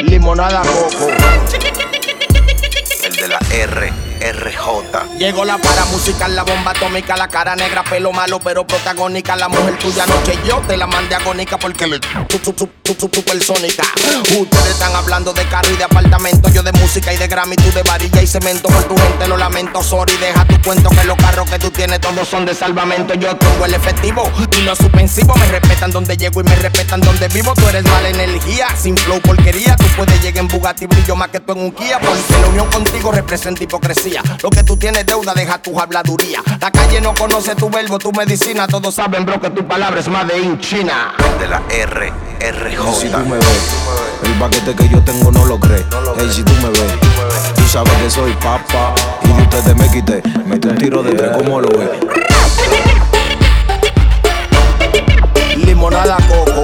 Limonada coco. Llegó la para musical, la bomba atómica, la cara negra, pelo malo, pero protagónica. La mujer tuya noche yo te la mandé agónica porque le tu, tu, tu, tu, tu, supersónica. Ustedes están hablando de carro y de apartamento, yo de música y de Grammy, tú de varilla y cemento. Por tu gente lo lamento, sorry, deja tu cuento que los carros que tú tienes todos son de salvamento. Yo tengo el efectivo y los suspensivos me respetan donde llego y me respetan donde vivo. Tú eres mala energía, sin flow porquería. Tú puedes llegar en Bugatti, brillo más que tú en un Kia, porque la unión contigo representa hipocresía. Lo que tú tienes deuda, deja tu habladuría. La calle no conoce tu verbo, tu medicina. Todos saben, bro, que tu palabra es más de in China. De la R, Si tú RJ. me ves, el paquete que yo tengo no lo crees. Ey, si tú me ves, tú sabes que soy papá. Y de ustedes me quité, mete un tiro de tres, ¿cómo lo ves? Limonada coco.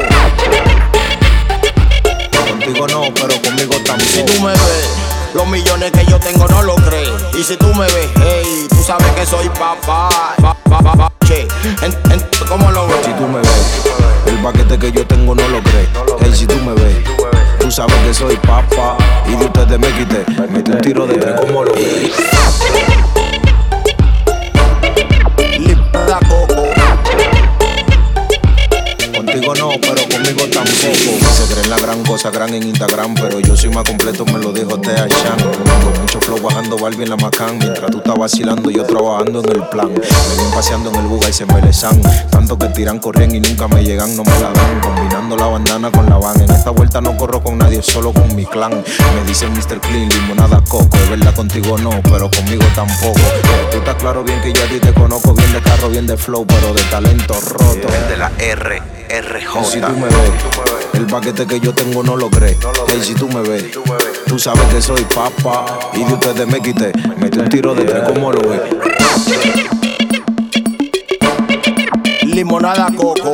Contigo no, pero conmigo Si tú me ves, los millones que yo tengo no lo crees. Y si tú me ves, hey, tú sabes que soy papá. Pa, pa, pa, che. En- en- ¿Cómo lo ves? Si tú me ves, el paquete que yo tengo no lo crees. Ey, si tú me ves, tú sabes que soy papá. Y de ustedes me quité, mete un tiro de tres, ¿cómo lo ves? Se creen la gran cosa, gran en Instagram, pero yo soy más completo, me lo dijo Tea Chan. Con mucho flow bajando Barbie en la Macan, mientras tú estás vacilando, yo trabajando en el plan. Me ven paseando en el buga y se me lesan. Tanto que tiran, corren y nunca me llegan, no me la dan. Combinando la bandana con la van. En esta vuelta no corro con nadie, solo con mi clan. Me dicen Mr. Clean, limonada coco. Es verdad, contigo no, pero conmigo tampoco. Tú estás claro bien que yo a ti te conozco, bien de carro, bien de flow, pero de talento roto. El de la R, Si tú RJ. me ves, el paquete que yo tengo no lo crees. Ey, si tú me ves, tú sabes que soy papá. Y de ustedes me quité, mete un tiro de tres, ¿cómo lo ves? Limonada coco.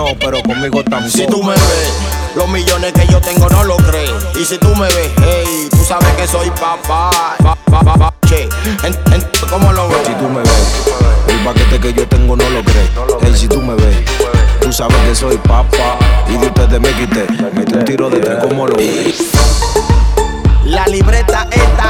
No, pero conmigo tampoco. Si tú me ves, los millones que yo tengo no lo crees. Y si tú me ves, hey, tú sabes que soy papá. Pa, pa, pa, pa, che. En- en- ¿Cómo lo ves? Si tú me ves, el paquete que yo tengo no lo crees. Ey, si tú me ves, tú sabes que soy papá. Y de ustedes me quité, mete un tiro de tres, ¿cómo lo ves? La libreta esta,